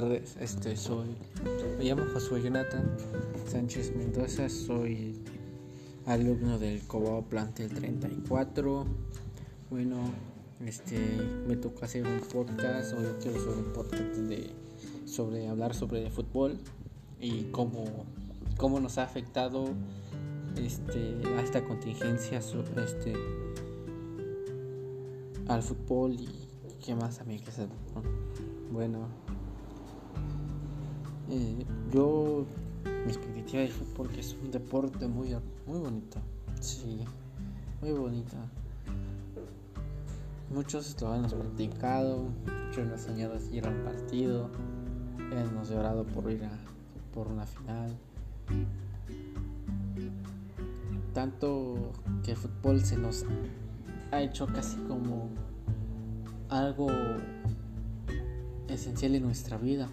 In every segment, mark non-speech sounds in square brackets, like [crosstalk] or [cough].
tardes. Este soy. Me llamo Josué Jonathan Sánchez Mendoza. Soy alumno del Cobao Plantel 34. Bueno, este me toca hacer un podcast. Hoy quiero hacer un podcast de sobre hablar sobre el fútbol y cómo, cómo nos ha afectado este a esta contingencia este al fútbol y qué más también que se bueno eh, yo mi expectativa de fútbol es un deporte muy muy bonito sí muy bonito. Muchos lo han practicado muchos han soñado ir a un partido hemos llorado por ir a por una final. Tanto que el fútbol se nos ha hecho casi como algo esencial en nuestra vida.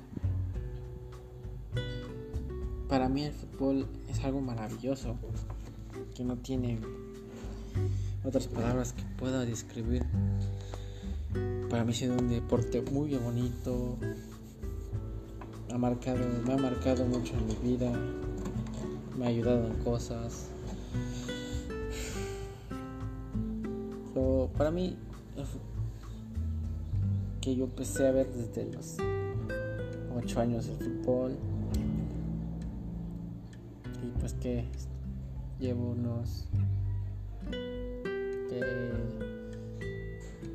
Para mí el fútbol es algo maravilloso que no tiene otras palabras que pueda describir. Para mí ha sido un deporte muy bonito. Ha marcado, me ha marcado mucho en mi vida. Me ha ayudado en cosas. para mí, que yo empecé a ver desde los 8 años el fútbol. Pues que llevo unos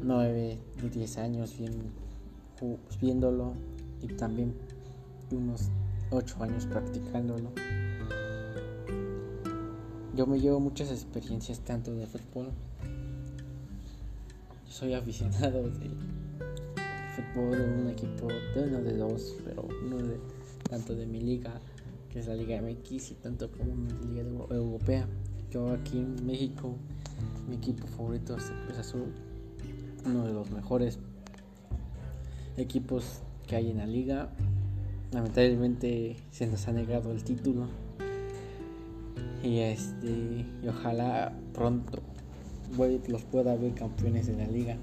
9, 10 años viéndolo y también unos 8 años practicándolo. Yo me llevo muchas experiencias tanto de fútbol. Soy [laughs] aficionado de fútbol de un equipo, de uno de dos, pero uno de tanto de mi liga, que es la Liga MX, y tanto como mi liga europea. Yo aquí en México, mi equipo favorito es el Cruz Azul, uno de los mejores equipos que hay en la liga. Lamentablemente se nos ha negado el título. Y este, y ojalá pronto los pueda ver campeones de la liga.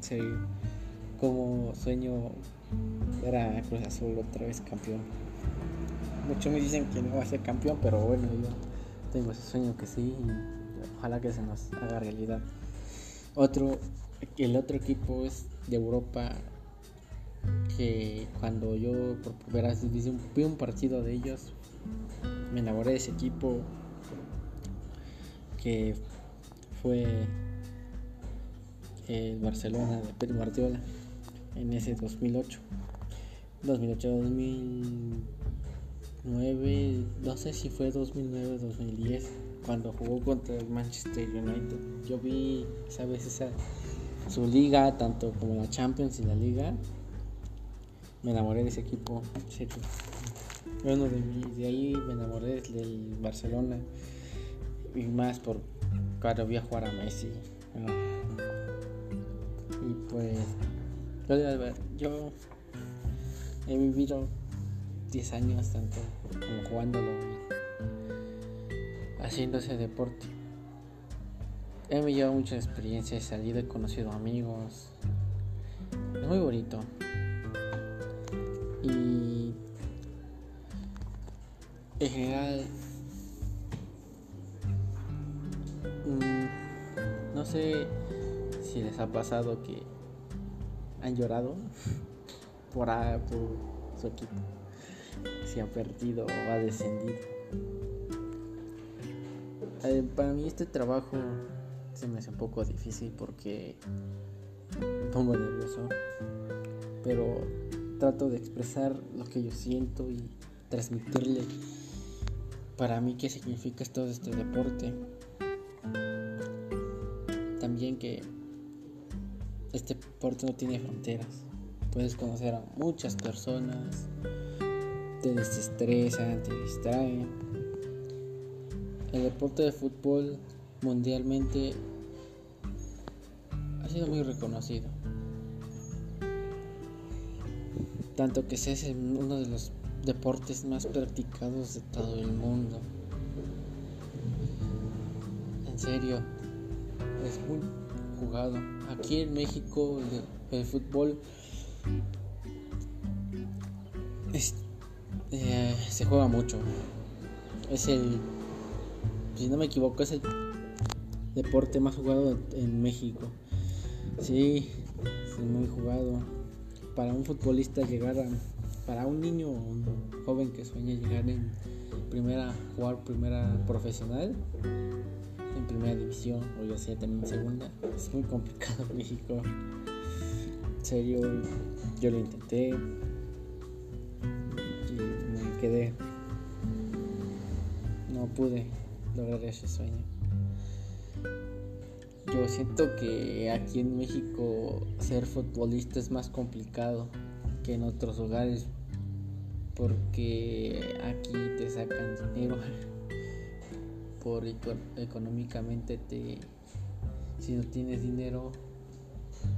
Serio, como sueño ver a Cruz Azul otra vez campeón. Muchos me dicen que no va a ser campeón, pero bueno, yo tengo ese sueño que sí y ojalá que se nos haga realidad. Otro, el otro equipo es de Europa que cuando yo por primera vez vi un partido de ellos me enamoré de ese equipo que fue el Barcelona de Pep Guardiola en ese 2008. 2008, 2009, no sé si fue 2009 2010, cuando jugó contra el Manchester United. Yo vi, sabes, esa su liga, tanto como la Champions y la liga. Me enamoré de ese equipo, Bueno, de, de ahí me enamoré del Barcelona y más por cuando vi a jugar a Messi. Y pues yo, he vivido 10 años tanto como jugándolo haciendo ese deporte. He me llevado mucha experiencia, he salido, he conocido amigos. Es muy bonito. Y en general No sé si les ha pasado que han llorado [laughs] por, su equipo, si ha perdido o ha descendido. Eh, para mí este trabajo se me hace un poco difícil porque me pongo nervioso, pero trato de expresar lo que yo siento y transmitirle para mí qué significa todo este deporte también que este deporte no tiene fronteras. Puedes conocer a muchas personas, te desestresan, te distraen. El deporte de fútbol mundialmente ha sido muy reconocido. Tanto que se uno de los deportes más practicados de todo el mundo. En serio, es muy jugado. Aquí en México el, fútbol eh, se juega mucho. Es el, si no me equivoco, es el deporte más jugado en México. Sí, es muy jugado. Para un futbolista llegar a, para un niño o un joven que sueña llegar en primera, jugar primera profesional, en primera división o ya sea también segunda, es muy complicado en México. En serio, yo lo intenté No pude lograr ese sueño. Yo siento que aquí en México ser futbolista es más complicado que en otros lugares porque aquí te sacan dinero. Por económicamente te si no tienes dinero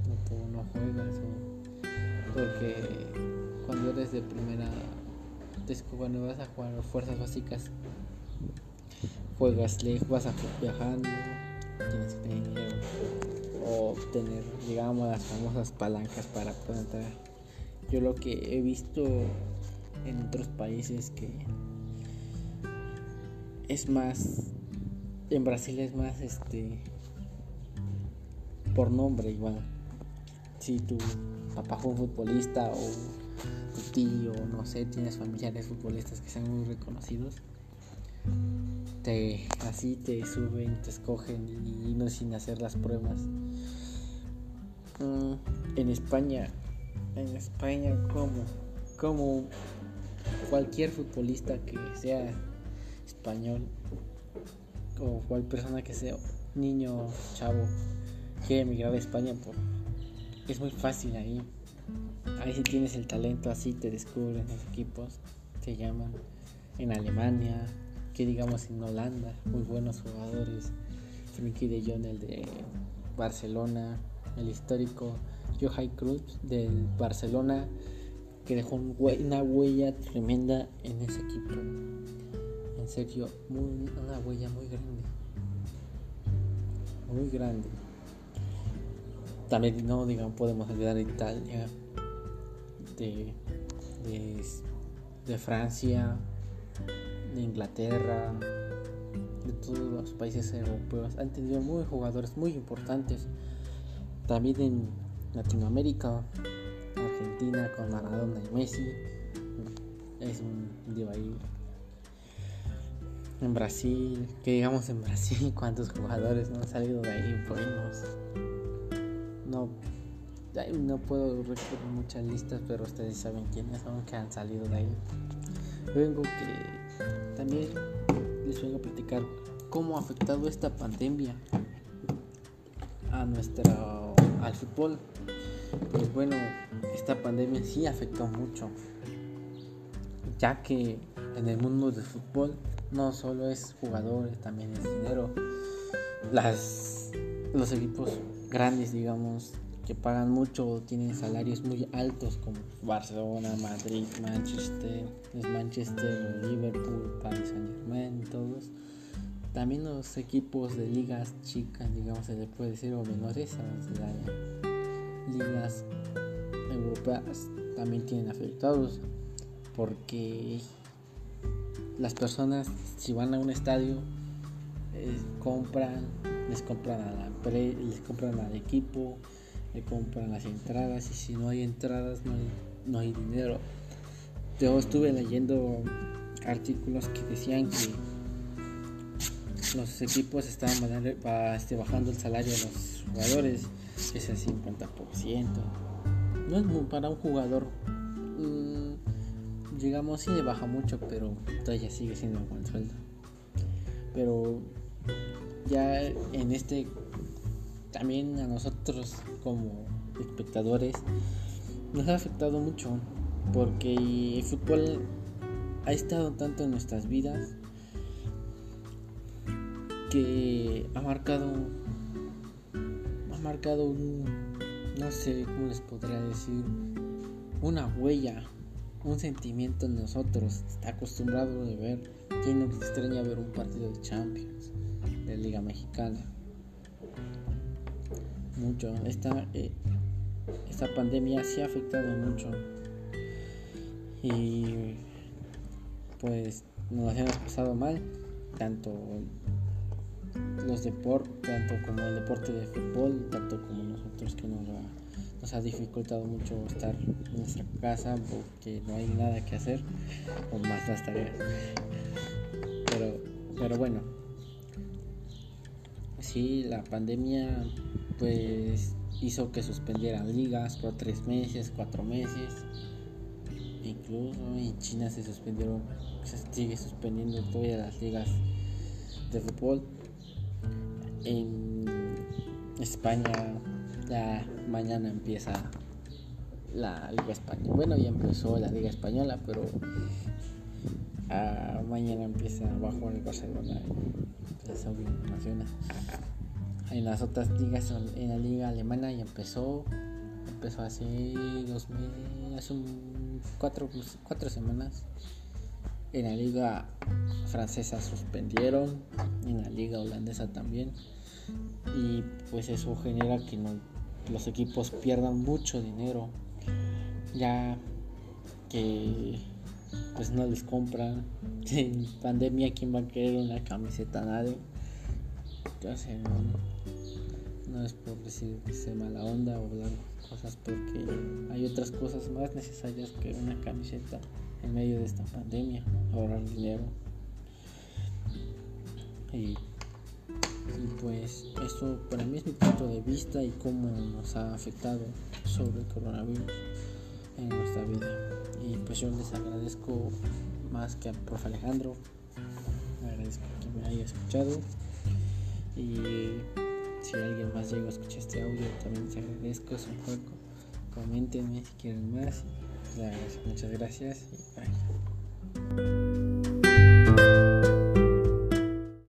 no, no juegas porque cuando eres de primera cuando vas a jugar fuerzas básicas juegas lejos vas a viajando tienes que tener o tener, digamos, las famosas palancas para poder entrar. Yo lo que he visto en otros países que es más, en Brasil es más, este, por nombre igual. Si tu papá fue un futbolista o tu tío, no sé, tienes familiares futbolistas que sean muy reconocidos, así te suben, te escogen y, no sin hacer las pruebas. Mm, en España, en España como, como cualquier futbolista que sea español o cual persona que sea niño, chavo, quiere emigrar a España, por, es muy fácil ahí. Ahí si tienes el talento, así te descubren los equipos, te llaman. En Alemania, que digamos en Holanda, muy buenos jugadores. Frankie de Jong, el de Barcelona, el histórico Johan Cruz del Barcelona, que dejó una huella tremenda en ese equipo. En serio, una huella muy grande. Muy grande. También no digamos podemos olvidar Italia, de, de, de Francia, de Inglaterra, de todos los países europeos. Han tenido muy jugadores muy importantes. También en Latinoamérica, Argentina con Maradona y Messi. Es un diva ahí. En Brasil, que digamos en Brasil, [laughs] cuántos jugadores no han salido de ahí buenos. No, no puedo recordar muchas listas, pero ustedes saben quiénes son que han salido de ahí. Vengo que también les voy a platicar cómo ha afectado esta pandemia a nuestra al fútbol. Pues bueno, esta pandemia sí afectó mucho, ya que en el mundo del fútbol no solo es jugadores, también es dinero. Las los equipos grandes, digamos, que pagan mucho tienen salarios muy altos como Barcelona, Madrid, Manchester, Manchester, Liverpool, Paris Saint Germain, todos. También los equipos de ligas chicas, digamos, se le puede decir, o menores, a ligas europeas también tienen afectados porque las personas si van a un estadio eh, compran les compran a la les compran al equipo le compran las entradas y si no hay entradas no hay, no hay dinero. Yo estuve leyendo artículos que decían que los equipos estaban este, bajando el salario de los jugadores, es el 50%. No es muy para un jugador, mm, digamos, sí le baja mucho, pero todavía sigue siendo un buen sueldo. Pero ya en este también a nosotros como espectadores nos ha afectado mucho porque el fútbol ha estado tanto en nuestras vidas que ha marcado ha marcado un no sé cómo les podría decir una huella un sentimiento en nosotros. Está acostumbrado a ver quién nos extraña ver un partido de Champions de Liga Mexicana mucho. Esta, eh, esta pandemia sí ha afectado mucho. y pues nos hemos pasado mal, tanto los deportes, tanto como el deporte de fútbol, tanto como nosotros que nos ha, nos ha dificultado mucho estar en nuestra casa porque no hay nada que hacer o más las tareas. Pero, pero bueno, sí, la pandemia pues hizo que suspendieran ligas por tres meses, cuatro meses. Incluso en China se suspendieron, se sigue suspendiendo todas las ligas de fútbol en España mañana empieza la Liga Española. Bueno, ya empezó la Liga Española, pero ah, mañana empieza bajo el Barcelona las naciones. En las otras ligas, en la Liga Alemana ya empezó, empezó hace dos meses, hace cuatro, cuatro semanas. En la Liga Francesa suspendieron, en la Liga Holandesa también. Y pues eso genera que los equipos pierdan mucho dinero. Ya que pues no les compran. [laughs] En pandemia quién va a querer una camiseta nadie no, es por decir que sea mala onda o hablar cosas porque hay otras cosas más necesarias que una camiseta en medio de esta pandemia ahorrar dinero y pues esto para mí es mi punto de vista y cómo nos ha afectado sobre el coronavirus en nuestra vida. Y pues yo les agradezco más que al profe Alejandro. Agradezco que me haya escuchado. Y si alguien más llegó a escuchar este audio, también les agradezco, un juego. Coméntenme si quieren más. Pues, muchas gracias y bye.